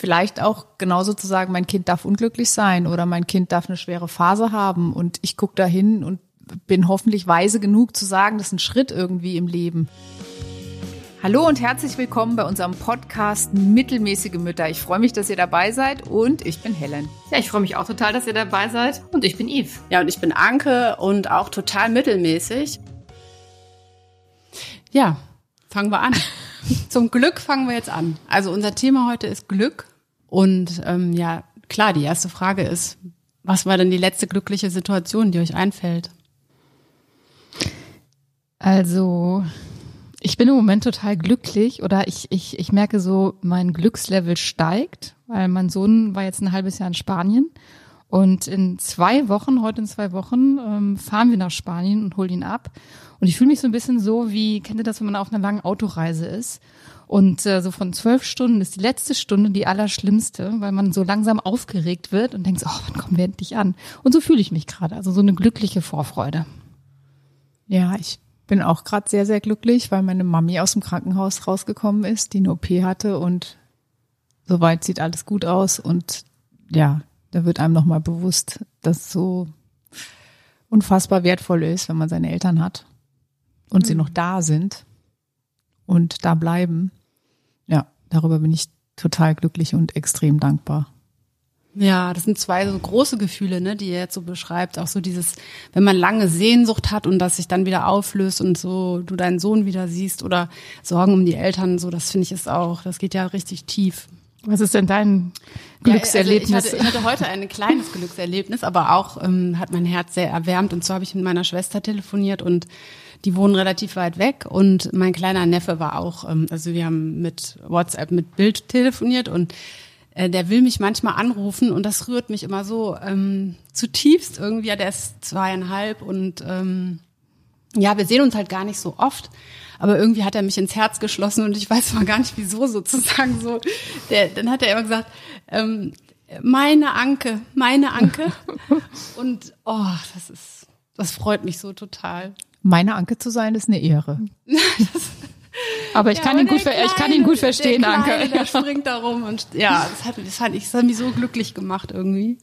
vielleicht auch genauso zu sagen, mein Kind darf unglücklich sein oder mein Kind darf eine schwere Phase haben und ich gucke da hin und bin hoffentlich weise genug zu sagen, das ist ein Schritt irgendwie im Leben. Hallo und herzlich willkommen bei unserem Podcast Mittelmäßige Mütter. Ich freue mich, dass ihr dabei seid und ich bin Helen. Ja, ich freue mich auch total, dass ihr dabei seid und ich bin Yves. Ja, und ich bin Anke und auch total mittelmäßig. Ja, fangen wir an. Zum Glück fangen wir jetzt an. Also unser Thema heute ist Glück und ähm, ja, klar, die erste Frage ist, was war denn die letzte glückliche Situation, die euch einfällt? Also, ich bin im Moment total glücklich oder ich, ich, ich merke so, mein Glückslevel steigt, weil mein Sohn war jetzt ein halbes Jahr in Spanien und in zwei Wochen, heute in zwei Wochen, ähm, fahren wir nach Spanien und holen ihn ab. Und ich fühle mich so ein bisschen so, wie, kennt ihr das, wenn man auf einer langen Autoreise ist? Und äh, so von zwölf Stunden ist die letzte Stunde die allerschlimmste, weil man so langsam aufgeregt wird und denkt, oh, wann kommen wir endlich an? Und so fühle ich mich gerade. Also so eine glückliche Vorfreude. Ja, ich bin auch gerade sehr, sehr glücklich, weil meine Mami aus dem Krankenhaus rausgekommen ist, die eine OP hatte und soweit sieht alles gut aus. Und ja, da wird einem nochmal bewusst, dass es so unfassbar wertvoll ist, wenn man seine Eltern hat und mhm. sie noch da sind und da bleiben darüber bin ich total glücklich und extrem dankbar. Ja, das sind zwei so große Gefühle, ne, die ihr jetzt so beschreibt. Auch so dieses, wenn man lange Sehnsucht hat und das sich dann wieder auflöst und so du deinen Sohn wieder siehst oder Sorgen um die Eltern, so das finde ich ist auch, das geht ja richtig tief. Was ist denn dein Glückserlebnis? Ja, also ich, hatte, ich hatte heute ein kleines Glückserlebnis, aber auch ähm, hat mein Herz sehr erwärmt. Und so habe ich mit meiner Schwester telefoniert und die wohnen relativ weit weg und mein kleiner Neffe war auch, ähm, also wir haben mit WhatsApp mit Bild telefoniert und äh, der will mich manchmal anrufen und das rührt mich immer so ähm, zutiefst irgendwie. Ja, der ist zweieinhalb und ähm, ja, wir sehen uns halt gar nicht so oft, aber irgendwie hat er mich ins Herz geschlossen und ich weiß mal gar nicht wieso sozusagen so. Der, dann hat er immer gesagt, ähm, meine Anke, meine Anke und oh, das ist, das freut mich so total. Meine Anke zu sein, ist eine Ehre. Aber ich ja, kann ihn gut, Kleine, ich kann ihn gut verstehen, der Kleine, Anke. Der springt da rum und ja, das hat, das hat, das hat mich so glücklich gemacht irgendwie.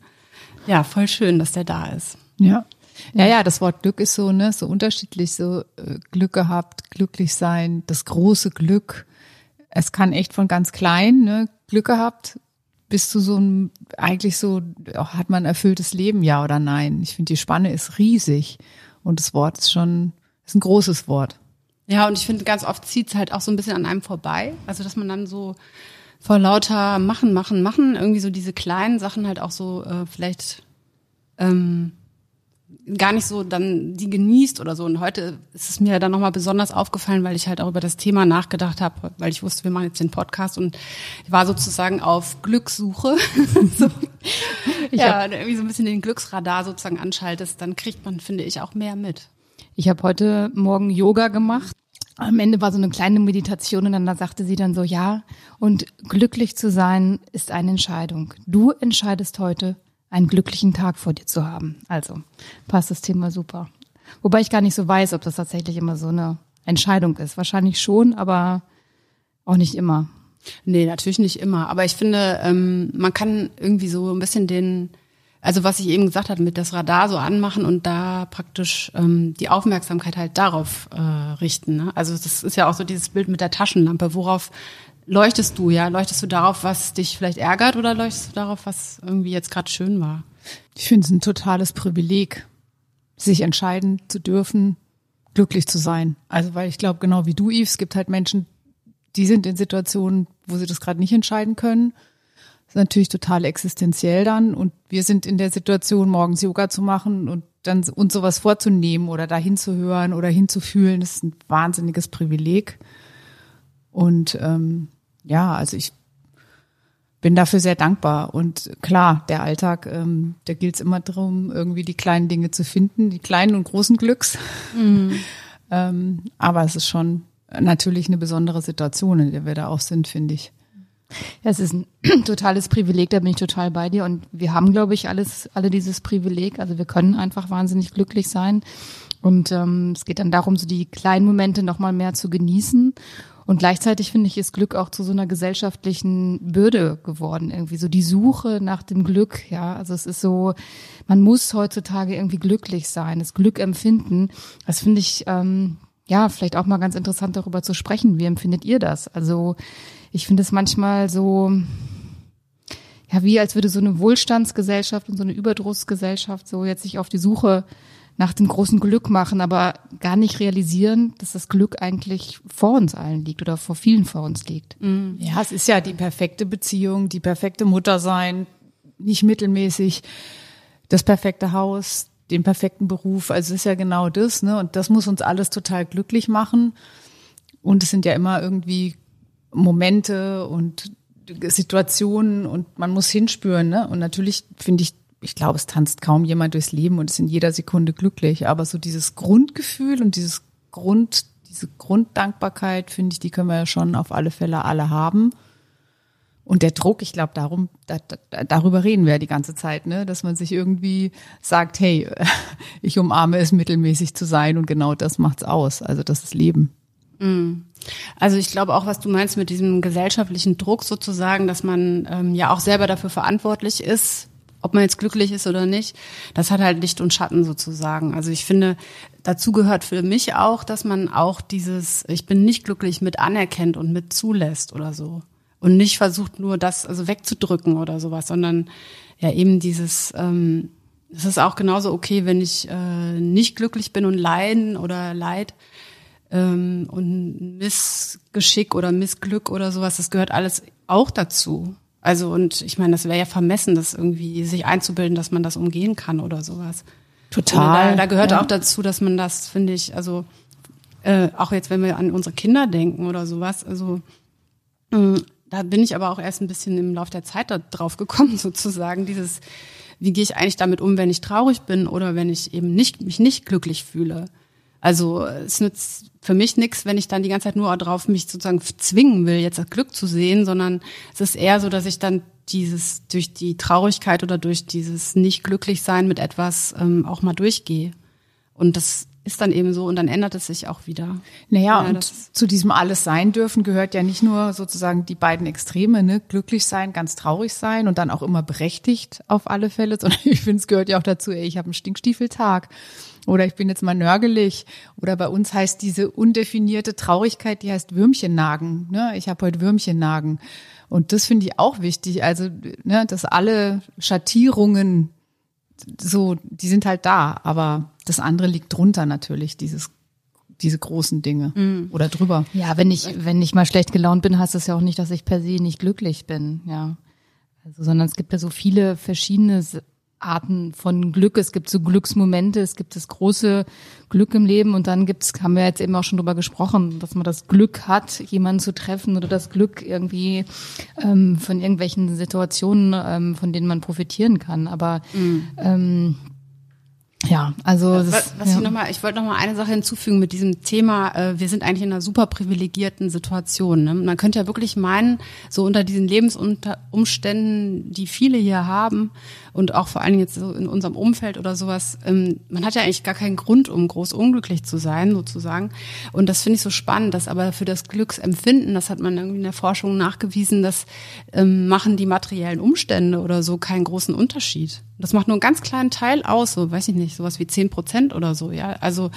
Ja, voll schön, dass der da ist. Ja. Ja, ja, das Wort Glück ist so, ne, so unterschiedlich, so äh, Glück gehabt, glücklich sein, das große Glück. Es kann echt von ganz klein, ne, Glück gehabt, bis zu so einem, eigentlich so, oh, hat man erfülltes Leben, ja oder nein? Ich finde, die Spanne ist riesig. Und das Wort ist schon, ist ein großes Wort. Ja, und ich finde, ganz oft zieht es halt auch so ein bisschen an einem vorbei. Also, dass man dann so vor lauter Machen, Machen, Machen, irgendwie so diese kleinen Sachen halt auch so äh, vielleicht ähm, gar nicht so dann die genießt oder so. Und heute ist es mir dann nochmal besonders aufgefallen, weil ich halt auch über das Thema nachgedacht habe, weil ich wusste, wir machen jetzt den Podcast und war sozusagen auf Glückssuche. so. Ja, irgendwie so ein bisschen den Glücksradar sozusagen anschaltest, dann kriegt man, finde ich, auch mehr mit. Ich habe heute Morgen Yoga gemacht. Am Ende war so eine kleine Meditation und dann sagte sie dann so, ja, und glücklich zu sein ist eine Entscheidung. Du entscheidest heute, einen glücklichen Tag vor dir zu haben. Also passt das Thema super. Wobei ich gar nicht so weiß, ob das tatsächlich immer so eine Entscheidung ist. Wahrscheinlich schon, aber auch nicht immer. Nee, natürlich nicht immer. Aber ich finde, ähm, man kann irgendwie so ein bisschen den, also was ich eben gesagt habe, mit das Radar so anmachen und da praktisch ähm, die Aufmerksamkeit halt darauf äh, richten. Ne? Also das ist ja auch so dieses Bild mit der Taschenlampe. Worauf leuchtest du, ja? Leuchtest du darauf, was dich vielleicht ärgert oder leuchtest du darauf, was irgendwie jetzt gerade schön war? Ich finde es ein totales Privileg, sich entscheiden zu dürfen, glücklich zu sein. Also weil ich glaube, genau wie du, Yves, es gibt halt Menschen, die sind in Situationen, wo sie das gerade nicht entscheiden können. Das ist natürlich total existenziell dann. Und wir sind in der Situation, morgens Yoga zu machen und dann uns sowas vorzunehmen oder dahin zu hören oder hinzufühlen, das ist ein wahnsinniges Privileg. Und ähm, ja, also ich bin dafür sehr dankbar. Und klar, der Alltag, ähm, da gilt es immer darum, irgendwie die kleinen Dinge zu finden, die kleinen und großen Glücks. Mhm. ähm, aber es ist schon natürlich eine besondere Situation, in der wir da auch sind, finde ich. Ja, es ist ein totales Privileg, da bin ich total bei dir. Und wir haben, glaube ich, alles, alle dieses Privileg. Also wir können einfach wahnsinnig glücklich sein. Und ähm, es geht dann darum, so die kleinen Momente nochmal mehr zu genießen Und gleichzeitig finde ich, ist Glück auch zu so einer gesellschaftlichen Bürde geworden. Irgendwie so die Suche nach dem Glück. Ja, also es ist so, man muss heutzutage irgendwie glücklich sein, das Glück empfinden. Das finde ich, ähm, ja, vielleicht auch mal ganz interessant darüber zu sprechen. Wie empfindet ihr das? Also ich finde es manchmal so, ja, wie als würde so eine Wohlstandsgesellschaft und so eine Überdrussgesellschaft so jetzt sich auf die Suche nach dem großen Glück machen, aber gar nicht realisieren, dass das Glück eigentlich vor uns allen liegt oder vor vielen vor uns liegt. Ja, es ist ja die perfekte Beziehung, die perfekte Mutter sein, nicht mittelmäßig, das perfekte Haus, den perfekten Beruf. Also es ist ja genau das, ne? Und das muss uns alles total glücklich machen. Und es sind ja immer irgendwie Momente und Situationen und man muss hinspüren, ne? Und natürlich finde ich, ich glaube, es tanzt kaum jemand durchs Leben und ist in jeder Sekunde glücklich. Aber so dieses Grundgefühl und dieses Grund, diese Grunddankbarkeit, finde ich, die können wir ja schon auf alle Fälle alle haben. Und der Druck, ich glaube, darum, da, da, darüber reden wir ja die ganze Zeit, ne? dass man sich irgendwie sagt, hey, ich umarme es, mittelmäßig zu sein und genau das macht's aus. Also das ist Leben. Also ich glaube auch, was du meinst mit diesem gesellschaftlichen Druck sozusagen, dass man ähm, ja auch selber dafür verantwortlich ist, ob man jetzt glücklich ist oder nicht, das hat halt Licht und Schatten sozusagen. Also ich finde, dazu gehört für mich auch, dass man auch dieses, ich bin nicht glücklich mit anerkennt und mit zulässt oder so. Und nicht versucht nur das also wegzudrücken oder sowas, sondern ja eben dieses, ähm, es ist auch genauso okay, wenn ich äh, nicht glücklich bin und leiden oder leid ähm, und Missgeschick oder Missglück oder sowas, das gehört alles auch dazu. Also und ich meine, das wäre ja vermessen, das irgendwie sich einzubilden, dass man das umgehen kann oder sowas. Total. Da, da gehört ja. auch dazu, dass man das, finde ich, also äh, auch jetzt, wenn wir an unsere Kinder denken oder sowas, also mh, da bin ich aber auch erst ein bisschen im Laufe der Zeit da drauf gekommen, sozusagen, dieses, wie gehe ich eigentlich damit um, wenn ich traurig bin oder wenn ich eben nicht, mich nicht glücklich fühle. Also es nützt für mich nichts, wenn ich dann die ganze Zeit nur darauf mich sozusagen zwingen will, jetzt das Glück zu sehen, sondern es ist eher so, dass ich dann dieses durch die Traurigkeit oder durch dieses nicht glücklich sein mit etwas ähm, auch mal durchgehe. Und das ist dann eben so und dann ändert es sich auch wieder. Naja, Ja, und zu diesem alles sein dürfen gehört ja nicht nur sozusagen die beiden Extreme, ne? glücklich sein, ganz traurig sein und dann auch immer berechtigt auf alle Fälle, sondern ich finde, es gehört ja auch dazu, ey, ich habe einen Stinkstiefeltag oder ich bin jetzt mal nörgelig oder bei uns heißt diese undefinierte Traurigkeit, die heißt Würmchennagen. Ne? Ich habe heute Würmchennagen. Und das finde ich auch wichtig, also ne, dass alle Schattierungen so, die sind halt da, aber das andere liegt drunter natürlich, dieses, diese großen Dinge oder drüber. Ja, wenn ich, wenn ich mal schlecht gelaunt bin, heißt das ja auch nicht, dass ich per se nicht glücklich bin, ja. Also, sondern es gibt ja so viele verschiedene Arten von Glück. Es gibt so Glücksmomente, es gibt das große Glück im Leben und dann gibt's, haben wir jetzt eben auch schon drüber gesprochen, dass man das Glück hat, jemanden zu treffen oder das Glück irgendwie ähm, von irgendwelchen Situationen, ähm, von denen man profitieren kann. Aber ähm, ja, also das, Was, was ja. ich noch mal, ich wollte noch mal eine Sache hinzufügen mit diesem Thema. Äh, wir sind eigentlich in einer super privilegierten Situation. Ne? Man könnte ja wirklich meinen, so unter diesen Lebensumständen, die viele hier haben und auch vor allen Dingen jetzt so in unserem Umfeld oder sowas, ähm, man hat ja eigentlich gar keinen Grund, um groß unglücklich zu sein, sozusagen. Und das finde ich so spannend, dass aber für das Glücksempfinden, das hat man irgendwie in der Forschung nachgewiesen, dass ähm, machen die materiellen Umstände oder so keinen großen Unterschied. Das macht nur einen ganz kleinen Teil aus, so weiß ich nicht, sowas wie zehn Prozent oder so. Ja, also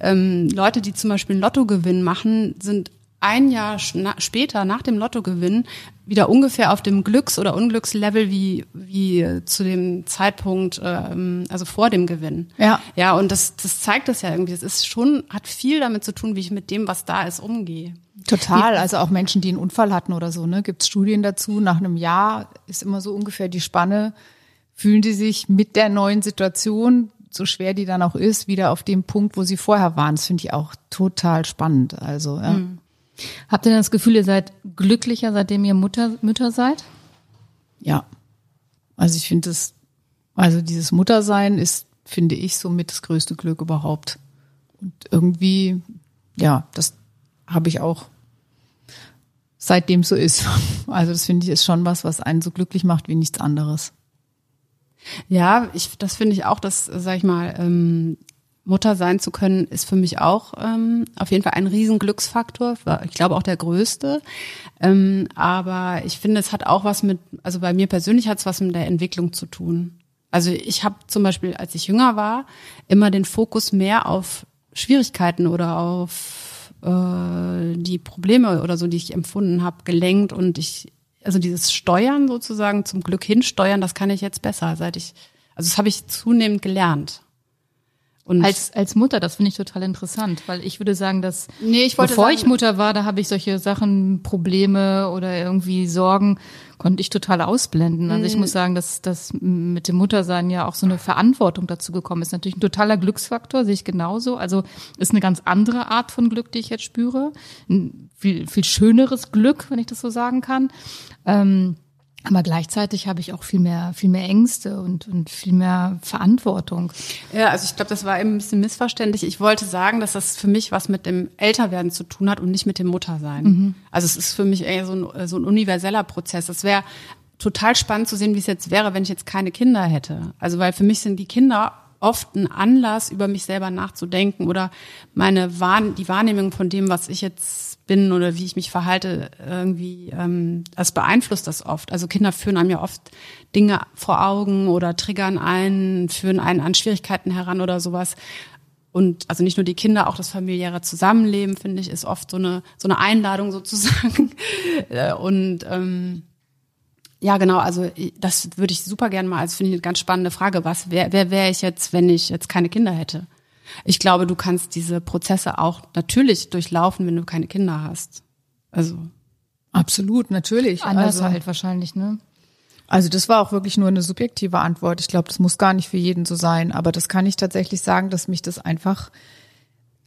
ähm, Leute, die zum Beispiel einen Lottogewinn machen, sind ein Jahr später nach dem Lottogewinn wieder ungefähr auf dem Glücks- oder Unglückslevel wie wie zu dem Zeitpunkt, ähm, also vor dem Gewinn. Ja. Ja, und das das zeigt das ja irgendwie. Es ist schon hat viel damit zu tun, wie ich mit dem, was da ist, umgehe. Total, also auch Menschen, die einen Unfall hatten oder so, ne, gibt's Studien dazu. Nach einem Jahr ist immer so ungefähr die Spanne, fühlen die sich mit der neuen Situation, so schwer die dann auch ist, wieder auf dem Punkt, wo sie vorher waren. Das finde ich auch total spannend. Also, ja. Habt ihr denn das Gefühl, ihr seid glücklicher, seitdem ihr Mutter, Mütter seid? ja. Also ich finde es, also dieses Muttersein ist, finde ich, somit das größte Glück überhaupt. Und irgendwie, ja, das habe ich auch seitdem so ist. Also das finde ich ist schon was, was einen so glücklich macht wie nichts anderes. Ja, ich, das finde ich auch, dass, sag ich mal, ähm, Mutter sein zu können, ist für mich auch ähm, auf jeden Fall ein Riesenglücksfaktor. Ich glaube auch der größte. Ähm, aber ich finde, es hat auch was mit, also bei mir persönlich hat es was mit der Entwicklung zu tun. Also ich habe zum Beispiel, als ich jünger war, immer den Fokus mehr auf Schwierigkeiten oder auf äh, die Probleme oder so, die ich empfunden habe, gelenkt und ich, also dieses Steuern sozusagen zum Glück hinsteuern, das kann ich jetzt besser, seit ich, also das habe ich zunehmend gelernt. Und als, als Mutter, das finde ich total interessant, weil ich würde sagen, dass nee, ich bevor sagen, ich Mutter war, da habe ich solche Sachen, Probleme oder irgendwie Sorgen, konnte ich total ausblenden. Also ich mhm. muss sagen, dass das mit dem Muttersein ja auch so eine Verantwortung dazu gekommen ist. Natürlich ein totaler Glücksfaktor, sehe ich genauso. Also ist eine ganz andere Art von Glück, die ich jetzt spüre. Ein viel, viel schöneres Glück, wenn ich das so sagen kann. Ähm, aber gleichzeitig habe ich auch viel mehr, viel mehr Ängste und, und viel mehr Verantwortung. Ja, also ich glaube, das war eben ein bisschen missverständlich. Ich wollte sagen, dass das für mich was mit dem Älterwerden zu tun hat und nicht mit dem Muttersein. Mhm. Also es ist für mich eher so ein, so ein universeller Prozess. Es wäre total spannend zu sehen, wie es jetzt wäre, wenn ich jetzt keine Kinder hätte. Also weil für mich sind die Kinder oft ein Anlass, über mich selber nachzudenken oder meine Wahrn die Wahrnehmung von dem, was ich jetzt bin oder wie ich mich verhalte, irgendwie, ähm, das beeinflusst das oft. Also Kinder führen einem ja oft Dinge vor Augen oder triggern einen, führen einen an Schwierigkeiten heran oder sowas. Und also nicht nur die Kinder, auch das familiäre Zusammenleben, finde ich, ist oft so eine, so eine Einladung sozusagen. Und ähm, ja, genau, also das würde ich super gerne mal, als finde ich eine ganz spannende Frage. Was wer, wer wäre ich jetzt, wenn ich jetzt keine Kinder hätte? Ich glaube, du kannst diese Prozesse auch natürlich durchlaufen, wenn du keine Kinder hast. Also absolut, natürlich. Anders also, halt wahrscheinlich, ne? Also das war auch wirklich nur eine subjektive Antwort. Ich glaube, das muss gar nicht für jeden so sein, aber das kann ich tatsächlich sagen, dass mich das einfach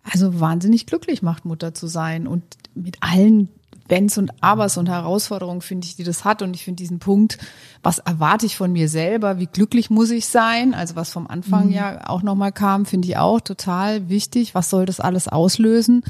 also wahnsinnig glücklich macht, Mutter zu sein und mit allen Wenns und Abers und Herausforderungen finde ich, die das hat. Und ich finde diesen Punkt, was erwarte ich von mir selber? Wie glücklich muss ich sein? Also was vom Anfang mhm. ja auch nochmal kam, finde ich auch total wichtig. Was soll das alles auslösen?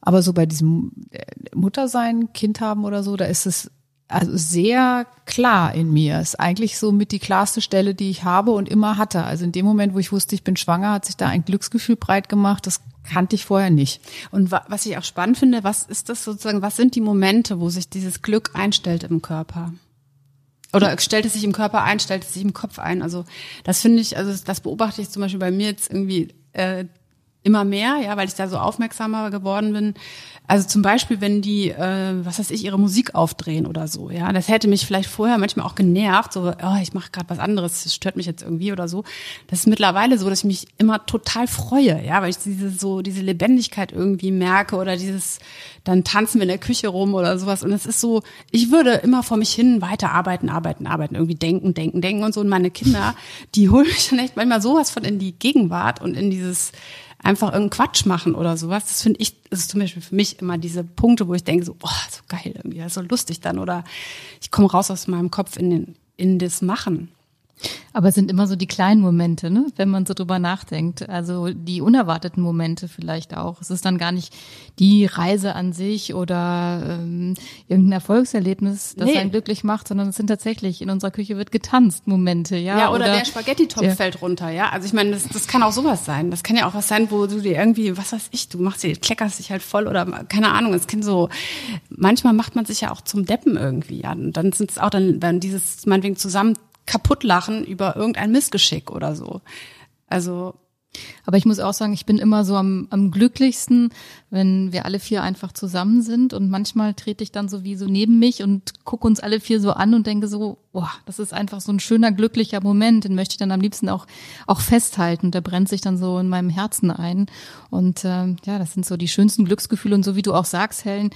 Aber so bei diesem äh, Muttersein, Kind haben oder so, da ist es also sehr klar in mir. Ist eigentlich so mit die klarste Stelle, die ich habe und immer hatte. Also in dem Moment, wo ich wusste, ich bin schwanger, hat sich da ein Glücksgefühl breit gemacht. Das kannte ich vorher nicht. Und was ich auch spannend finde, was ist das sozusagen, was sind die Momente, wo sich dieses Glück einstellt im Körper? Oder stellt es sich im Körper ein, stellt es sich im Kopf ein? Also das finde ich, also das beobachte ich zum Beispiel bei mir jetzt irgendwie äh, immer mehr, ja, weil ich da so aufmerksamer geworden bin. Also zum Beispiel, wenn die, äh, was weiß ich, ihre Musik aufdrehen oder so, ja, das hätte mich vielleicht vorher manchmal auch genervt, so, oh, ich mache gerade was anderes, das stört mich jetzt irgendwie oder so. Das ist mittlerweile so, dass ich mich immer total freue, ja, weil ich diese so diese Lebendigkeit irgendwie merke oder dieses, dann tanzen wir in der Küche rum oder sowas. Und es ist so, ich würde immer vor mich hin weiter arbeiten, arbeiten, arbeiten, irgendwie denken, denken, denken und so. Und meine Kinder, die holen mich dann echt manchmal sowas von in die Gegenwart und in dieses einfach irgendeinen Quatsch machen oder sowas. Das finde ich, das ist zum Beispiel für mich immer diese Punkte, wo ich denke so, boah, so geil irgendwie, so lustig dann oder ich komme raus aus meinem Kopf in den, in das Machen. Aber es sind immer so die kleinen Momente, ne? wenn man so drüber nachdenkt. Also die unerwarteten Momente vielleicht auch. Es ist dann gar nicht die Reise an sich oder ähm, irgendein Erfolgserlebnis, das nee. einen glücklich macht, sondern es sind tatsächlich in unserer Küche wird getanzt Momente, ja. Ja, oder, oder der Spaghetti-Topf ja. fällt runter, ja. Also ich meine, das, das kann auch sowas sein. Das kann ja auch was sein, wo du dir irgendwie, was weiß ich, du machst dir, kleckerst dich halt voll oder keine Ahnung. Es kann so, manchmal macht man sich ja auch zum Deppen irgendwie, ja. Und dann sind es auch dann, wenn dieses meinetwegen zusammen kaputt lachen über irgendein Missgeschick oder so. Also aber ich muss auch sagen, ich bin immer so am, am glücklichsten, wenn wir alle vier einfach zusammen sind. Und manchmal trete ich dann so wie so neben mich und gucke uns alle vier so an und denke so, boah, das ist einfach so ein schöner, glücklicher Moment. Den möchte ich dann am liebsten auch, auch festhalten. Der brennt sich dann so in meinem Herzen ein. Und ähm, ja, das sind so die schönsten Glücksgefühle. Und so wie du auch sagst, Helen,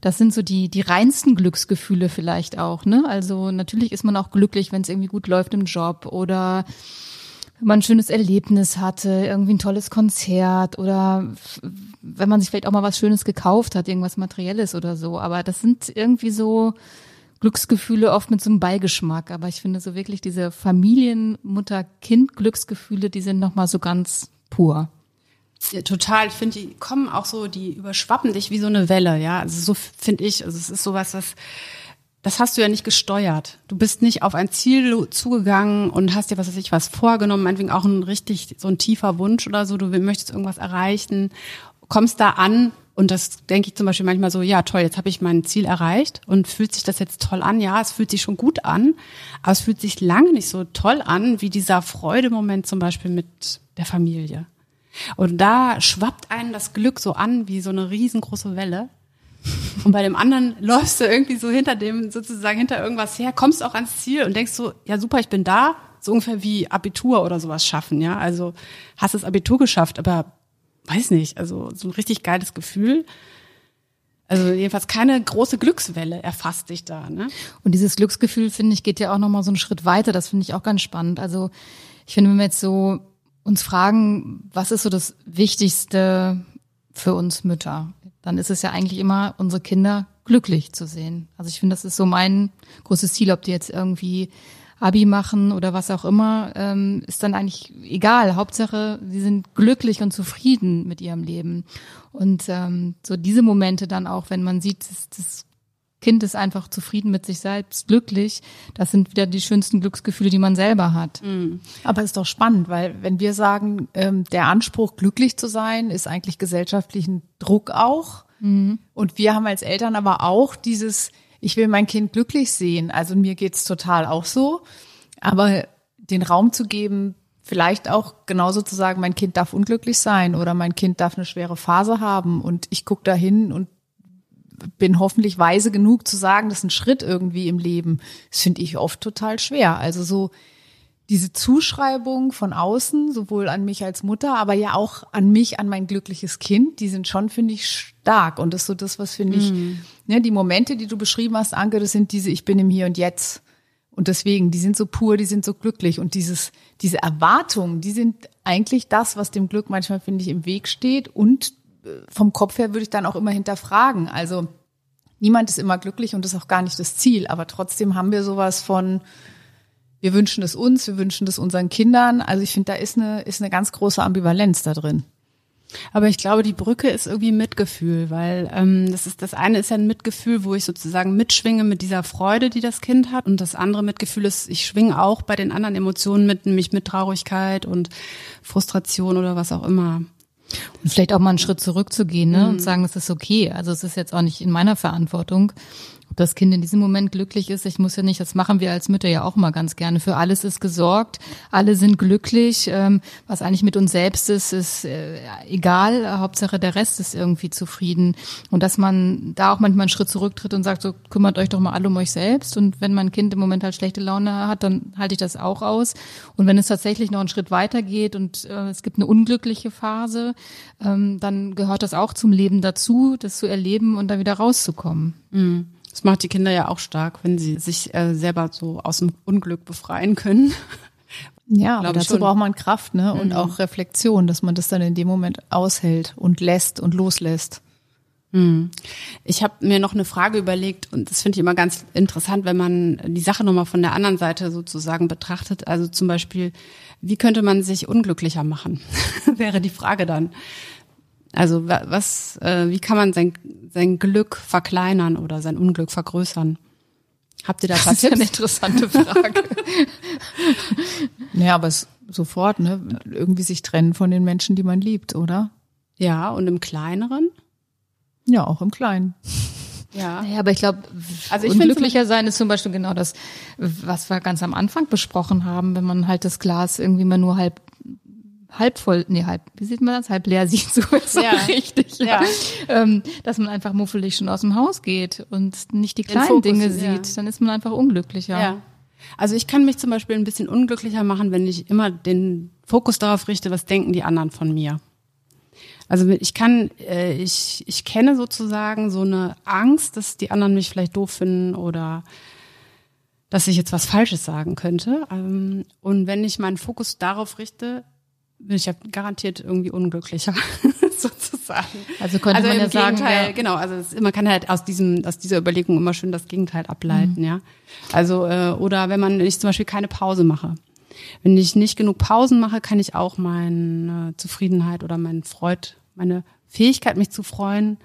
das sind so die, die reinsten Glücksgefühle vielleicht auch, ne? Also natürlich ist man auch glücklich, wenn es irgendwie gut läuft im Job oder man ein schönes Erlebnis hatte, irgendwie ein tolles Konzert oder wenn man sich vielleicht auch mal was Schönes gekauft hat, irgendwas Materielles oder so. Aber das sind irgendwie so Glücksgefühle oft mit so einem Beigeschmack. Aber ich finde so wirklich diese Familien, Mutter, Kind Glücksgefühle, die sind nochmal so ganz pur. Ja, total. Ich finde, die kommen auch so, die überschwappen dich wie so eine Welle, ja. Also so finde ich. Also es ist sowas, was das hast du ja nicht gesteuert. Du bist nicht auf ein Ziel zugegangen und hast dir was weiß ich was vorgenommen, meinetwegen auch ein richtig so ein tiefer Wunsch oder so. Du möchtest irgendwas erreichen, kommst da an und das denke ich zum Beispiel manchmal so, ja toll, jetzt habe ich mein Ziel erreicht und fühlt sich das jetzt toll an? Ja, es fühlt sich schon gut an, aber es fühlt sich lange nicht so toll an wie dieser Freudemoment zum Beispiel mit der Familie. Und da schwappt einen das Glück so an wie so eine riesengroße Welle. Und bei dem anderen läufst du irgendwie so hinter dem, sozusagen hinter irgendwas her, kommst auch ans Ziel und denkst so, ja super, ich bin da. So ungefähr wie Abitur oder sowas schaffen, ja. Also hast das Abitur geschafft, aber weiß nicht, also so ein richtig geiles Gefühl. Also jedenfalls keine große Glückswelle erfasst dich da, ne? Und dieses Glücksgefühl, finde ich, geht ja auch nochmal so einen Schritt weiter. Das finde ich auch ganz spannend. Also ich finde, wenn wir jetzt so uns fragen, was ist so das Wichtigste für uns Mütter? Dann ist es ja eigentlich immer, unsere Kinder glücklich zu sehen. Also ich finde, das ist so mein großes Ziel, ob die jetzt irgendwie Abi machen oder was auch immer, ähm, ist dann eigentlich egal. Hauptsache, sie sind glücklich und zufrieden mit ihrem Leben. Und ähm, so diese Momente dann auch, wenn man sieht, dass das Kind ist einfach zufrieden mit sich selbst, glücklich. Das sind wieder die schönsten Glücksgefühle, die man selber hat. Mhm. Aber ist doch spannend, weil wenn wir sagen, ähm, der Anspruch, glücklich zu sein, ist eigentlich gesellschaftlichen Druck auch. Mhm. Und wir haben als Eltern aber auch dieses, ich will mein Kind glücklich sehen. Also mir geht's total auch so. Aber den Raum zu geben, vielleicht auch genauso zu sagen, mein Kind darf unglücklich sein oder mein Kind darf eine schwere Phase haben und ich gucke da hin und bin hoffentlich weise genug zu sagen, das ist ein Schritt irgendwie im Leben. Das finde ich oft total schwer. Also so diese Zuschreibung von außen, sowohl an mich als Mutter, aber ja auch an mich, an mein glückliches Kind, die sind schon, finde ich, stark. Und das ist so das, was finde ich, mm. ne, die Momente, die du beschrieben hast, Anke, das sind diese, ich bin im Hier und Jetzt. Und deswegen, die sind so pur, die sind so glücklich. Und dieses, diese Erwartungen, die sind eigentlich das, was dem Glück manchmal, finde ich, im Weg steht und vom Kopf her würde ich dann auch immer hinterfragen. Also niemand ist immer glücklich und ist auch gar nicht das Ziel, aber trotzdem haben wir sowas von, wir wünschen es uns, wir wünschen es unseren Kindern. Also ich finde, da ist eine, ist eine ganz große Ambivalenz da drin. Aber ich glaube, die Brücke ist irgendwie Mitgefühl, weil ähm, das ist das eine ist ja ein Mitgefühl, wo ich sozusagen mitschwinge mit dieser Freude, die das Kind hat, und das andere Mitgefühl ist, ich schwinge auch bei den anderen Emotionen mit, nämlich mit Traurigkeit und Frustration oder was auch immer. Und vielleicht auch mal einen Schritt zurückzugehen ne, mhm. und sagen, es ist okay. Also es ist jetzt auch nicht in meiner Verantwortung ob das Kind in diesem Moment glücklich ist, ich muss ja nicht, das machen wir als Mütter ja auch mal ganz gerne. Für alles ist gesorgt, alle sind glücklich. Ähm, was eigentlich mit uns selbst ist, ist äh, egal. Hauptsache der Rest ist irgendwie zufrieden. Und dass man da auch manchmal einen Schritt zurücktritt und sagt, so kümmert euch doch mal alle um euch selbst. Und wenn mein Kind im Moment halt schlechte Laune hat, dann halte ich das auch aus. Und wenn es tatsächlich noch einen Schritt weiter geht und äh, es gibt eine unglückliche Phase, ähm, dann gehört das auch zum Leben dazu, das zu erleben und da wieder rauszukommen. Mhm. Das macht die Kinder ja auch stark, wenn sie sich äh, selber so aus dem Unglück befreien können. Ja, aber dazu braucht man Kraft ne? und mhm. auch Reflexion, dass man das dann in dem Moment aushält und lässt und loslässt. Mhm. Ich habe mir noch eine Frage überlegt und das finde ich immer ganz interessant, wenn man die Sache nochmal von der anderen Seite sozusagen betrachtet. Also zum Beispiel, wie könnte man sich unglücklicher machen? Wäre die Frage dann. Also was, äh, wie kann man sein, sein Glück verkleinern oder sein Unglück vergrößern? Habt ihr da das ist Tipps? eine interessante Frage. ja, aber es sofort, ne? Irgendwie sich trennen von den Menschen, die man liebt, oder? Ja, und im Kleineren? Ja, auch im Kleinen. Ja. ja, aber ich glaube, also ich unglücklicher sein ist zum Beispiel genau das, was wir ganz am Anfang besprochen haben, wenn man halt das Glas irgendwie mal nur halb halb voll, nee, halb, wie sieht man das? Halb leer sieht, so ist ja. richtig. Ja. ja. Ähm, dass man einfach muffelig schon aus dem Haus geht und nicht die kleinen Fokus, Dinge sieht, ja. dann ist man einfach unglücklicher. Ja. Also ich kann mich zum Beispiel ein bisschen unglücklicher machen, wenn ich immer den Fokus darauf richte, was denken die anderen von mir. Also ich kann, äh, ich, ich kenne sozusagen so eine Angst, dass die anderen mich vielleicht doof finden oder dass ich jetzt was Falsches sagen könnte. Ähm, und wenn ich meinen Fokus darauf richte, bin ich ja garantiert irgendwie unglücklicher sozusagen. Also könnte also man ja sagen, ja. genau, also es, man kann halt aus diesem aus dieser Überlegung immer schön das Gegenteil ableiten, mhm. ja. Also äh, oder wenn man wenn ich zum Beispiel keine Pause mache, wenn ich nicht genug Pausen mache, kann ich auch meine Zufriedenheit oder meine Freud, meine Fähigkeit, mich zu freuen,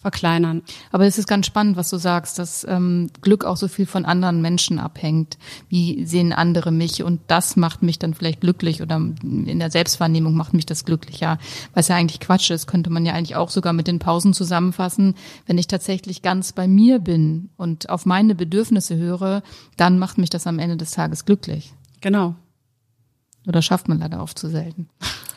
verkleinern. Aber es ist ganz spannend, was du sagst, dass ähm, Glück auch so viel von anderen Menschen abhängt. Wie sehen andere mich und das macht mich dann vielleicht glücklich oder in der Selbstwahrnehmung macht mich das glücklicher. Was ja eigentlich Quatsch ist, könnte man ja eigentlich auch sogar mit den Pausen zusammenfassen. Wenn ich tatsächlich ganz bei mir bin und auf meine Bedürfnisse höre, dann macht mich das am Ende des Tages glücklich. Genau. Oder schafft man leider oft zu selten.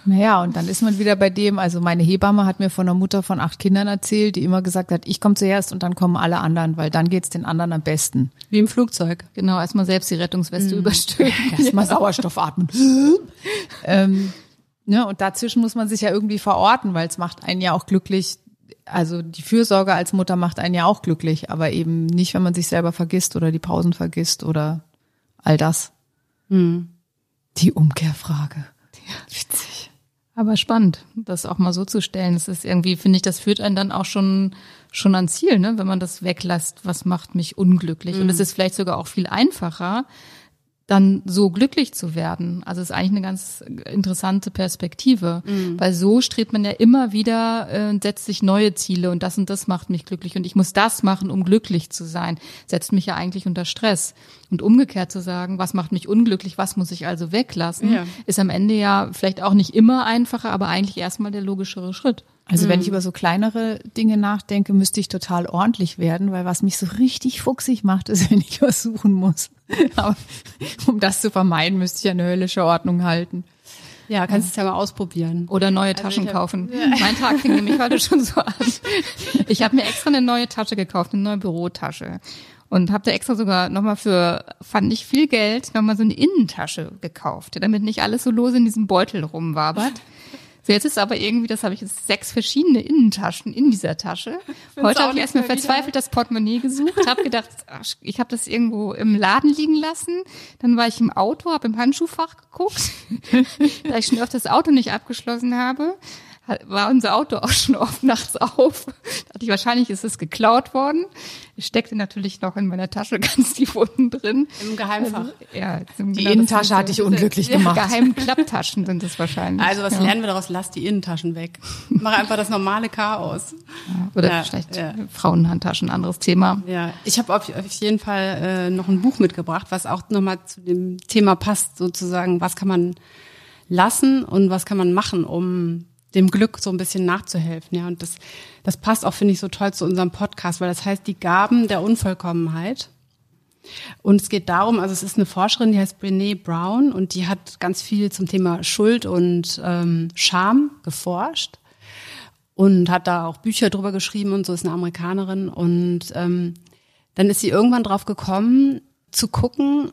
Naja, und dann ist man wieder bei dem, also meine Hebamme hat mir von einer Mutter von acht Kindern erzählt, die immer gesagt hat, ich komme zuerst und dann kommen alle anderen, weil dann geht's den anderen am besten. Wie im Flugzeug. Genau, erstmal selbst die Rettungsweste mhm. überstülpen. Erstmal Sauerstoff atmen. ähm, ne, und dazwischen muss man sich ja irgendwie verorten, weil es macht einen ja auch glücklich. Also die Fürsorge als Mutter macht einen ja auch glücklich, aber eben nicht, wenn man sich selber vergisst oder die Pausen vergisst oder all das. Mhm. Die Umkehrfrage. Ja, witzig. Aber spannend, das auch mal so zu stellen. Das ist irgendwie, finde ich, das führt einen dann auch schon, schon ans Ziel, ne? wenn man das weglässt, was macht mich unglücklich. Mhm. Und es ist vielleicht sogar auch viel einfacher, dann so glücklich zu werden. Also es ist eigentlich eine ganz interessante Perspektive, mhm. weil so strebt man ja immer wieder äh, setzt sich neue Ziele und das und das macht mich glücklich und ich muss das machen, um glücklich zu sein. Setzt mich ja eigentlich unter Stress. Und umgekehrt zu sagen, was macht mich unglücklich, was muss ich also weglassen, ja. ist am Ende ja vielleicht auch nicht immer einfacher, aber eigentlich erstmal der logischere Schritt. Also wenn ich mhm. über so kleinere Dinge nachdenke, müsste ich total ordentlich werden, weil was mich so richtig fuchsig macht, ist, wenn ich was suchen muss. Aber um das zu vermeiden, müsste ich eine höllische Ordnung halten. Ja, kannst du es ja mal ausprobieren. Oder neue also Taschen hab, kaufen. Ja. Mein Tag fing nämlich heute schon so an. Ich habe mir extra eine neue Tasche gekauft, eine neue Bürotasche. Und habe da extra sogar nochmal für, fand ich viel Geld, nochmal so eine Innentasche gekauft, damit nicht alles so lose in diesem Beutel rumwabert. So, jetzt ist aber irgendwie, das habe ich jetzt sechs verschiedene Innentaschen in dieser Tasche. Heute habe ich erstmal verzweifelt das Portemonnaie gesucht, habe gedacht, ach, ich habe das irgendwo im Laden liegen lassen. Dann war ich im Auto, habe im Handschuhfach geguckt, da ich schon öfter das Auto nicht abgeschlossen habe war unser Auto auch schon oft nachts auf. Da dachte ich, wahrscheinlich ist es geklaut worden. Ich steckte natürlich noch in meiner Tasche ganz tief unten drin. Im Geheimfach. Also, ja, die genau, Innentasche hatte ich unglücklich gemacht. Geheimen Klapptaschen sind es wahrscheinlich. Also was ja. lernen wir daraus? Lass die Innentaschen weg. Mach einfach das normale Chaos. Ja, oder ja, vielleicht. Frauenhandtaschen, anderes Thema. Ja, ich habe auf, auf, jeden Fall äh, noch ein Buch mitgebracht, was auch nochmal zu dem Thema passt, sozusagen, was kann man lassen und was kann man machen, um dem Glück so ein bisschen nachzuhelfen. Ja, und das, das passt auch, finde ich, so toll zu unserem Podcast, weil das heißt die Gaben der Unvollkommenheit. Und es geht darum, also es ist eine Forscherin, die heißt Brene Brown und die hat ganz viel zum Thema Schuld und ähm, Scham geforscht und hat da auch Bücher drüber geschrieben und so ist eine Amerikanerin. Und ähm, dann ist sie irgendwann drauf gekommen, zu gucken,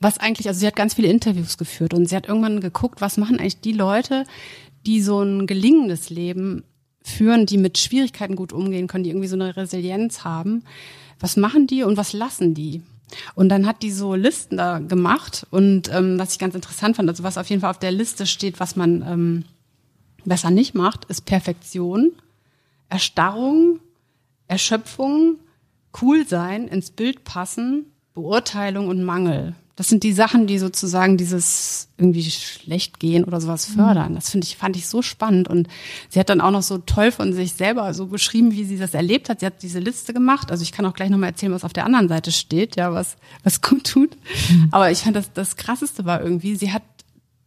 was eigentlich, also sie hat ganz viele Interviews geführt und sie hat irgendwann geguckt, was machen eigentlich die Leute, die so ein gelingendes Leben führen, die mit Schwierigkeiten gut umgehen können, die irgendwie so eine Resilienz haben. Was machen die und was lassen die? Und dann hat die so Listen da gemacht und ähm, was ich ganz interessant fand, also was auf jeden Fall auf der Liste steht, was man ähm, besser nicht macht, ist Perfektion, Erstarrung, Erschöpfung, cool sein, ins Bild passen, Beurteilung und Mangel. Das sind die Sachen, die sozusagen dieses irgendwie schlecht gehen oder sowas mhm. fördern. Das finde ich, fand ich so spannend. Und sie hat dann auch noch so toll von sich selber so beschrieben, wie sie das erlebt hat. Sie hat diese Liste gemacht. Also ich kann auch gleich nochmal erzählen, was auf der anderen Seite steht, ja, was, was gut tut. Mhm. Aber ich fand das, das krasseste war irgendwie, sie hat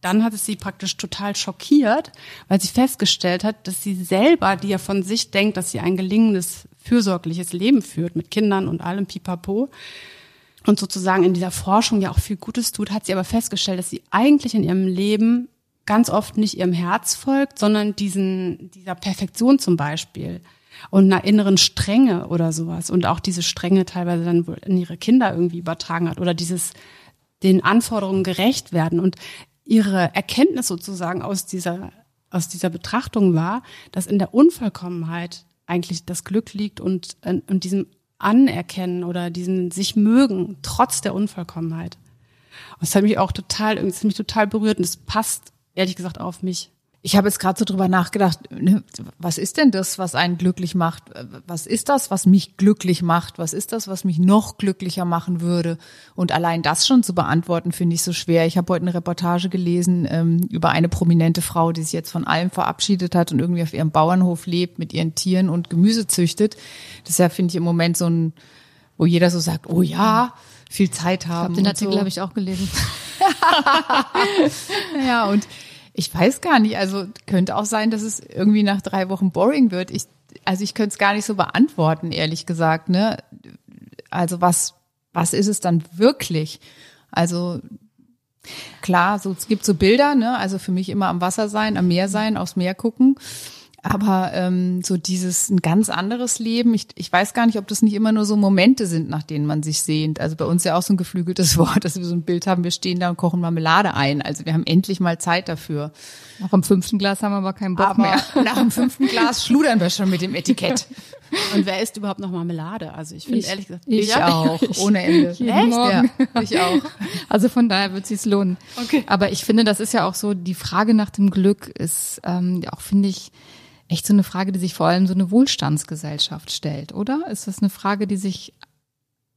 dann hat es sie praktisch total schockiert, weil sie festgestellt hat, dass sie selber, die ja von sich denkt, dass sie ein gelingendes, fürsorgliches Leben führt mit Kindern und allem Pipapo, und sozusagen in dieser Forschung ja auch viel Gutes tut, hat sie aber festgestellt, dass sie eigentlich in ihrem Leben ganz oft nicht ihrem Herz folgt, sondern diesen, dieser Perfektion zum Beispiel und einer inneren Strenge oder sowas und auch diese Strenge teilweise dann in ihre Kinder irgendwie übertragen hat oder dieses den Anforderungen gerecht werden. Und ihre Erkenntnis sozusagen aus dieser aus dieser Betrachtung war, dass in der Unvollkommenheit eigentlich das Glück liegt und und diesem anerkennen oder diesen sich mögen, trotz der Unvollkommenheit. Und das hat mich auch total, das hat mich total berührt und es passt ehrlich gesagt auf mich. Ich habe jetzt gerade so drüber nachgedacht, ne, was ist denn das, was einen glücklich macht? Was ist das, was mich glücklich macht? Was ist das, was mich noch glücklicher machen würde? Und allein das schon zu beantworten, finde ich so schwer. Ich habe heute eine Reportage gelesen ähm, über eine prominente Frau, die sich jetzt von allem verabschiedet hat und irgendwie auf ihrem Bauernhof lebt, mit ihren Tieren und Gemüse züchtet. Das ist ja, finde ich, im Moment so ein, wo jeder so sagt, oh ja, viel Zeit haben. Ich glaub, den Artikel so. habe ich auch gelesen. ja, und ich weiß gar nicht, also könnte auch sein, dass es irgendwie nach drei Wochen boring wird. Ich, also ich könnte es gar nicht so beantworten, ehrlich gesagt. Ne? Also was, was ist es dann wirklich? Also klar, so es gibt so Bilder, ne? Also für mich immer am Wasser sein, am Meer sein, aufs Meer gucken. Aber ähm, so dieses ein ganz anderes Leben, ich, ich weiß gar nicht, ob das nicht immer nur so Momente sind, nach denen man sich sehnt. Also bei uns ja auch so ein geflügeltes Wort, dass wir so ein Bild haben, wir stehen da und kochen Marmelade ein. Also wir haben endlich mal Zeit dafür. Nach dem fünften Glas haben wir aber keinen Bock aber mehr. Nach dem fünften Glas schludern wir schon mit dem Etikett. Und wer isst überhaupt noch Marmelade? Also ich finde ehrlich gesagt, ich ja, auch, ohne Ende. Echt? Morgen. Ja, ich auch. Also von daher wird sich's lohnen. Okay. Aber ich finde, das ist ja auch so, die Frage nach dem Glück ist ähm, auch, finde ich, echt so eine Frage, die sich vor allem so eine Wohlstandsgesellschaft stellt, oder? Ist das eine Frage, die sich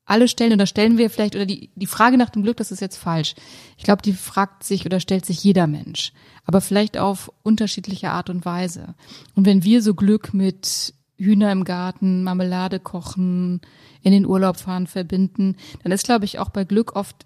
alle stellen oder stellen wir vielleicht, oder die, die Frage nach dem Glück, das ist jetzt falsch. Ich glaube, die fragt sich oder stellt sich jeder Mensch, aber vielleicht auf unterschiedliche Art und Weise. Und wenn wir so Glück mit Hühner im Garten, Marmelade kochen, in den Urlaub fahren verbinden, dann ist, glaube ich, auch bei Glück oft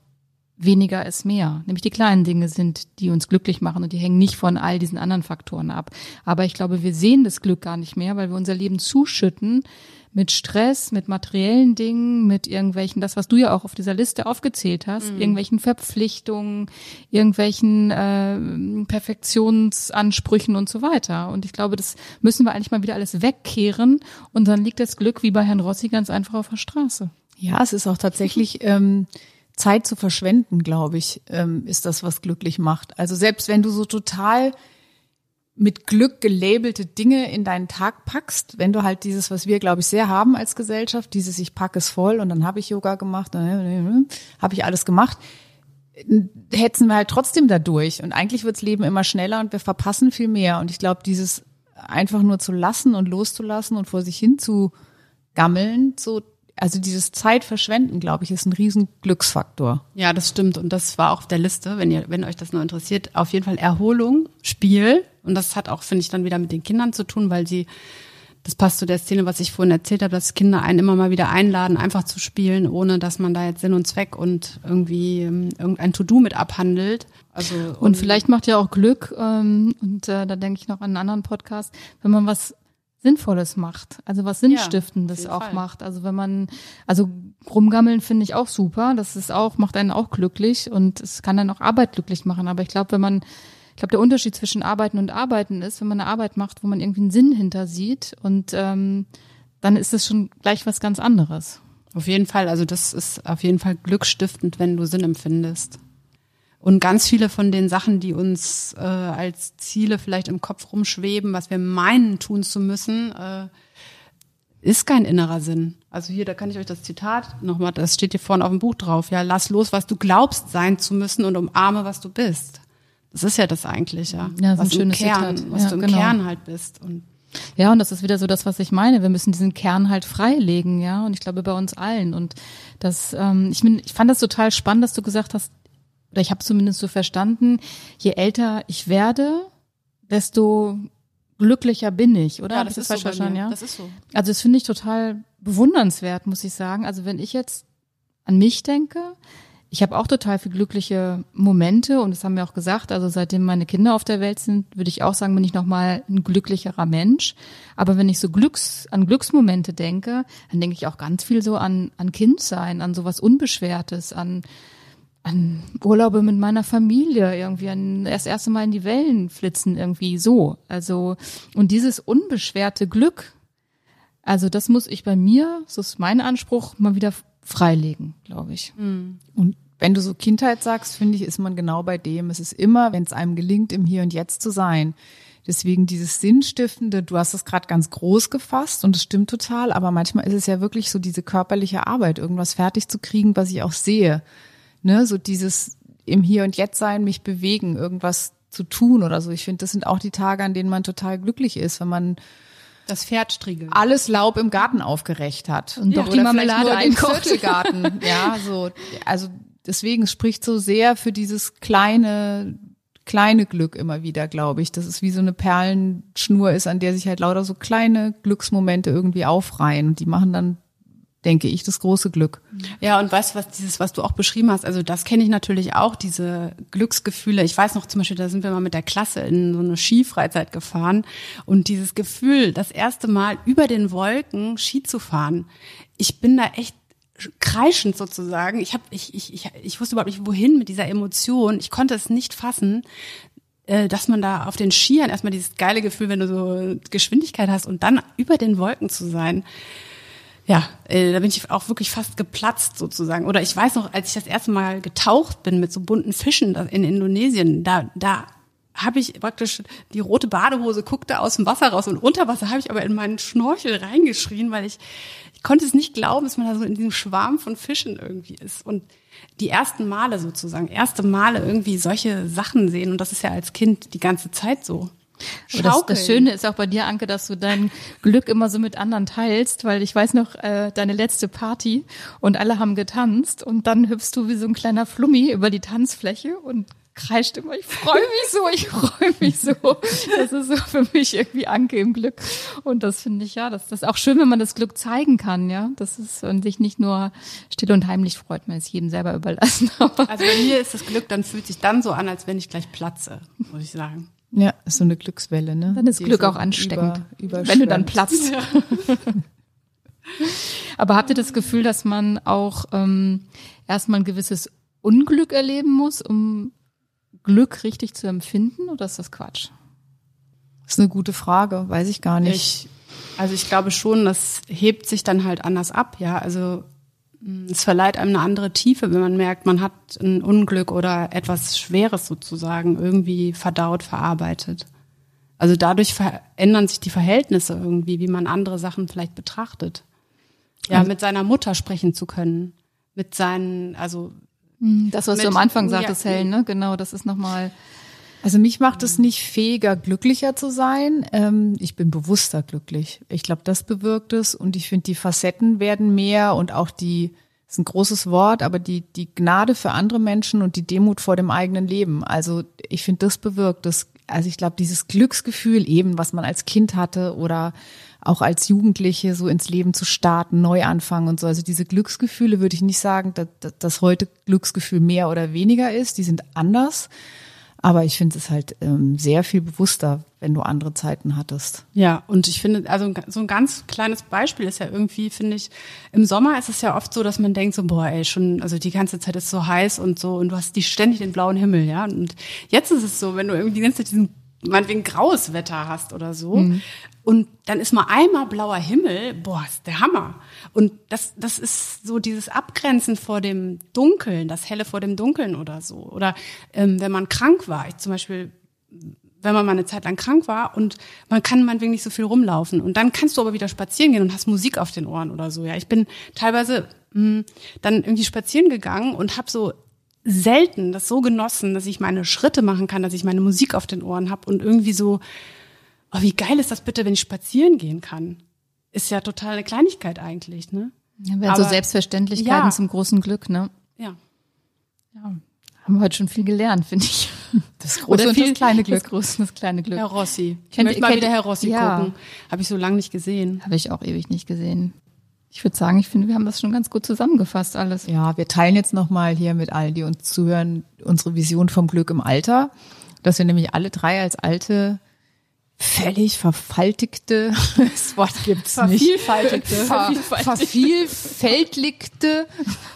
weniger ist mehr. Nämlich die kleinen Dinge sind, die uns glücklich machen und die hängen nicht von all diesen anderen Faktoren ab. Aber ich glaube, wir sehen das Glück gar nicht mehr, weil wir unser Leben zuschütten mit Stress, mit materiellen Dingen, mit irgendwelchen, das, was du ja auch auf dieser Liste aufgezählt hast, mhm. irgendwelchen Verpflichtungen, irgendwelchen äh, Perfektionsansprüchen und so weiter. Und ich glaube, das müssen wir eigentlich mal wieder alles wegkehren und dann liegt das Glück wie bei Herrn Rossi ganz einfach auf der Straße. Ja, es ist auch tatsächlich ähm, Zeit zu verschwenden, glaube ich, ähm, ist das, was glücklich macht. Also selbst wenn du so total mit Glück gelabelte Dinge in deinen Tag packst, wenn du halt dieses, was wir, glaube ich, sehr haben als Gesellschaft, dieses ich packe es voll und dann habe ich Yoga gemacht, habe ich alles gemacht, hetzen wir halt trotzdem dadurch. Und eigentlich wirds Leben immer schneller und wir verpassen viel mehr. Und ich glaube, dieses einfach nur zu lassen und loszulassen und vor sich hin zu gammeln, so also dieses Zeitverschwenden, glaube ich, ist ein riesen Glücksfaktor. Ja, das stimmt. Und das war auch auf der Liste, wenn ihr, wenn euch das nur interessiert, auf jeden Fall Erholung, Spiel. Und das hat auch, finde ich, dann wieder mit den Kindern zu tun, weil sie, das passt zu der Szene, was ich vorhin erzählt habe, dass Kinder einen immer mal wieder einladen, einfach zu spielen, ohne dass man da jetzt Sinn und Zweck und irgendwie ähm, irgendein To-Do mit abhandelt. Also und, und vielleicht macht ja auch Glück, ähm, und äh, da denke ich noch an einen anderen Podcast, wenn man was Sinnvolles macht, also was Sinnstiftendes ja, auch Fall. macht. Also wenn man, also rumgammeln finde ich auch super, das ist auch, macht einen auch glücklich und es kann dann auch Arbeit glücklich machen. Aber ich glaube, wenn man, ich glaube, der Unterschied zwischen Arbeiten und Arbeiten ist, wenn man eine Arbeit macht, wo man irgendwie einen Sinn hinter sieht und ähm, dann ist es schon gleich was ganz anderes. Auf jeden Fall, also das ist auf jeden Fall glückstiftend, wenn du Sinn empfindest. Und ganz viele von den Sachen, die uns äh, als Ziele vielleicht im Kopf rumschweben, was wir meinen tun zu müssen, äh, ist kein innerer Sinn. Also hier, da kann ich euch das Zitat nochmal, das steht hier vorne auf dem Buch drauf. Ja, lass los, was du glaubst sein zu müssen und umarme, was du bist. Das ist ja das Eigentliche. Ja, was ein schönes Kern, Zitat. was ja, du im genau. Kern halt bist. Und ja, und das ist wieder so das, was ich meine. Wir müssen diesen Kern halt freilegen, ja. Und ich glaube bei uns allen. Und das, ähm, ich, bin, ich fand das total spannend, dass du gesagt hast, oder ich habe zumindest so verstanden, je älter ich werde, desto glücklicher bin ich, oder? Ja, das, das ist so schon, ja. Das ist so. Also das finde ich total bewundernswert, muss ich sagen. Also wenn ich jetzt an mich denke, ich habe auch total viel glückliche Momente und das haben wir auch gesagt. Also seitdem meine Kinder auf der Welt sind, würde ich auch sagen, bin ich noch mal ein glücklicherer Mensch. Aber wenn ich so Glücks an Glücksmomente denke, dann denke ich auch ganz viel so an an Kindsein, an sowas Unbeschwertes, an an Urlaube mit meiner Familie irgendwie, an das erste Mal in die Wellen flitzen irgendwie so. Also, und dieses unbeschwerte Glück, also das muss ich bei mir, so ist mein Anspruch, mal wieder freilegen, glaube ich. Mhm. Und wenn du so Kindheit sagst, finde ich, ist man genau bei dem. Es ist immer, wenn es einem gelingt, im Hier und Jetzt zu sein. Deswegen dieses Sinnstiftende, du hast es gerade ganz groß gefasst und es stimmt total, aber manchmal ist es ja wirklich so diese körperliche Arbeit, irgendwas fertig zu kriegen, was ich auch sehe ne, so dieses im Hier und Jetzt sein, mich bewegen, irgendwas zu tun oder so. Ich finde, das sind auch die Tage, an denen man total glücklich ist, wenn man Das Pferd striegelt. alles Laub im Garten aufgerecht hat. Und doch Oder die Marmelade nur einkocht. Viertelgarten. ja, so. Also deswegen es spricht so sehr für dieses kleine, kleine Glück immer wieder, glaube ich. Das ist wie so eine Perlenschnur ist, an der sich halt lauter so kleine Glücksmomente irgendwie aufreihen. Und die machen dann, denke ich, das große Glück. Ja, und weißt du, was dieses, was du auch beschrieben hast, also das kenne ich natürlich auch, diese Glücksgefühle. Ich weiß noch zum Beispiel, da sind wir mal mit der Klasse in so eine Skifreizeit gefahren und dieses Gefühl, das erste Mal über den Wolken Ski zu fahren. Ich bin da echt kreischend sozusagen. Ich habe, ich, ich, ich, ich wusste überhaupt nicht, wohin mit dieser Emotion. Ich konnte es nicht fassen, äh, dass man da auf den Skiern erstmal dieses geile Gefühl, wenn du so Geschwindigkeit hast und dann über den Wolken zu sein. Ja, äh, da bin ich auch wirklich fast geplatzt sozusagen. Oder ich weiß noch, als ich das erste Mal getaucht bin mit so bunten Fischen in Indonesien, da, da habe ich praktisch die rote Badehose guckte aus dem Wasser raus und unter Wasser habe ich aber in meinen Schnorchel reingeschrien, weil ich ich konnte es nicht glauben, dass man da so in diesem Schwarm von Fischen irgendwie ist und die ersten Male sozusagen, erste Male irgendwie solche Sachen sehen und das ist ja als Kind die ganze Zeit so. Das, das Schöne ist auch bei dir, Anke, dass du dein Glück immer so mit anderen teilst, weil ich weiß noch, äh, deine letzte Party und alle haben getanzt und dann hüpfst du wie so ein kleiner Flummi über die Tanzfläche und kreischt immer, ich freue mich so, ich freue mich so. Das ist so für mich irgendwie Anke im Glück. Und das finde ich ja, das, das ist auch schön, wenn man das Glück zeigen kann, ja. Das ist und sich nicht nur still und heimlich freut, man ist jedem selber überlassen. Aber Also bei mir ist das Glück, dann fühlt sich dann so an, als wenn ich gleich platze, muss ich sagen. Ja, ist so eine Glückswelle, ne? Dann ist Die Glück auch ansteckend, über- wenn du dann platzt. Aber habt ihr das Gefühl, dass man auch ähm, erstmal ein gewisses Unglück erleben muss, um Glück richtig zu empfinden? Oder ist das Quatsch? Das ist eine gute Frage, weiß ich gar nicht. Ich, also ich glaube schon, das hebt sich dann halt anders ab, ja. Also es verleiht einem eine andere Tiefe, wenn man merkt, man hat ein Unglück oder etwas Schweres sozusagen irgendwie verdaut, verarbeitet. Also dadurch verändern sich die Verhältnisse irgendwie, wie man andere Sachen vielleicht betrachtet. Ja, mit seiner Mutter sprechen zu können, mit seinen, also Das, was Mit- du am Anfang ja. sagtest, Helen, ne? Genau, das ist nochmal. Also mich macht es nicht fähiger, glücklicher zu sein. Ähm, ich bin bewusster glücklich. Ich glaube, das bewirkt es und ich finde, die Facetten werden mehr und auch die, ist ein großes Wort, aber die, die Gnade für andere Menschen und die Demut vor dem eigenen Leben. Also ich finde, das bewirkt es. Also ich glaube, dieses Glücksgefühl eben, was man als Kind hatte oder auch als Jugendliche so ins Leben zu starten, neu anfangen und so. Also diese Glücksgefühle würde ich nicht sagen, dass, dass heute Glücksgefühl mehr oder weniger ist. Die sind anders. Aber ich finde es halt ähm, sehr viel bewusster, wenn du andere Zeiten hattest. Ja, und ich finde, also so ein ganz kleines Beispiel ist ja irgendwie, finde ich, im Sommer ist es ja oft so, dass man denkt so, boah, ey, schon, also die ganze Zeit ist so heiß und so und du hast die ständig den blauen Himmel, ja. Und jetzt ist es so, wenn du irgendwie die ganze Zeit diesen, meinetwegen graues Wetter hast oder so und dann ist mal einmal blauer Himmel, boah, ist der Hammer. Und das, das ist so dieses Abgrenzen vor dem Dunkeln, das Helle vor dem Dunkeln oder so. Oder ähm, wenn man krank war, ich zum Beispiel wenn man mal eine Zeit lang krank war und man kann meinetwegen nicht so viel rumlaufen und dann kannst du aber wieder spazieren gehen und hast Musik auf den Ohren oder so. Ja, ich bin teilweise mh, dann irgendwie spazieren gegangen und habe so selten das so genossen, dass ich meine Schritte machen kann, dass ich meine Musik auf den Ohren habe und irgendwie so, oh, wie geil ist das bitte, wenn ich spazieren gehen kann? Ist ja total eine Kleinigkeit eigentlich, ne? Ja, werden so Selbstverständlichkeiten Ja. zum großen Glück, ne? Ja. Ja. Haben wir heute schon viel gelernt, finde ich. Das große und das kleine Glück. Das große und das kleine Glück. Herr Rossi. Ich Kennt- möchte mal kennt- wieder Herr Rossi ja. gucken. Habe ich so lange nicht gesehen. Habe ich auch ewig nicht gesehen. Ich würde sagen, ich finde, wir haben das schon ganz gut zusammengefasst alles. Ja, wir teilen jetzt nochmal hier mit allen, die uns zuhören, unsere Vision vom Glück im Alter. Dass wir nämlich alle drei als alte, völlig verfaltigte, das Wort gibt's nicht. Vervielfaltigte. Ver, vervielfältigte,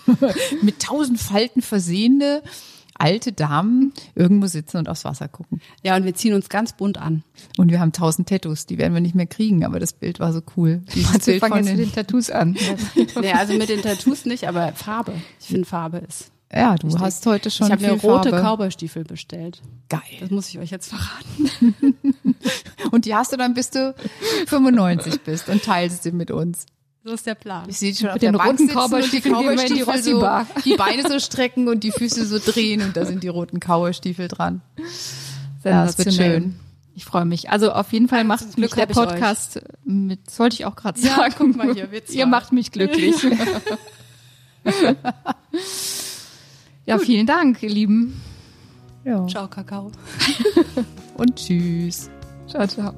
mit tausend Falten versehene alte Damen irgendwo sitzen und aufs Wasser gucken. Ja, und wir ziehen uns ganz bunt an. Und wir haben tausend Tattoos, die werden wir nicht mehr kriegen, aber das Bild war so cool. Dieses Wir fangen jetzt mit den, Tattoos an. Nee, also mit den Tattoos nicht, aber Farbe. Ich finde Farbe ist. ja, du hast heute schon ich habe mir rote. Cowboystiefel bestellt. Geil. Das muss ich euch jetzt verraten. Und die hast du dann, bis du 95 bist und teilst sie mit uns. So ist der Plan. Ich sehe schon auf den der roten sitzen und die Cowboystiefeln wir in die Cowboystiefel so, die Beine so strecken und die Füße so drehen und da sind die roten Cowboystiefel dran. Ja, das wird schön. Ich freue mich. Also auf jeden Fall Zum macht mich Glück der. Podcast mit, sollte ich auch gerade Ja, sagen. guck mal hier, zwei. Ihr macht mich glücklich. ja, vielen Dank, ihr Lieben. Ja. Ciao, Kakao. Und tschüss. Ciao, ciao.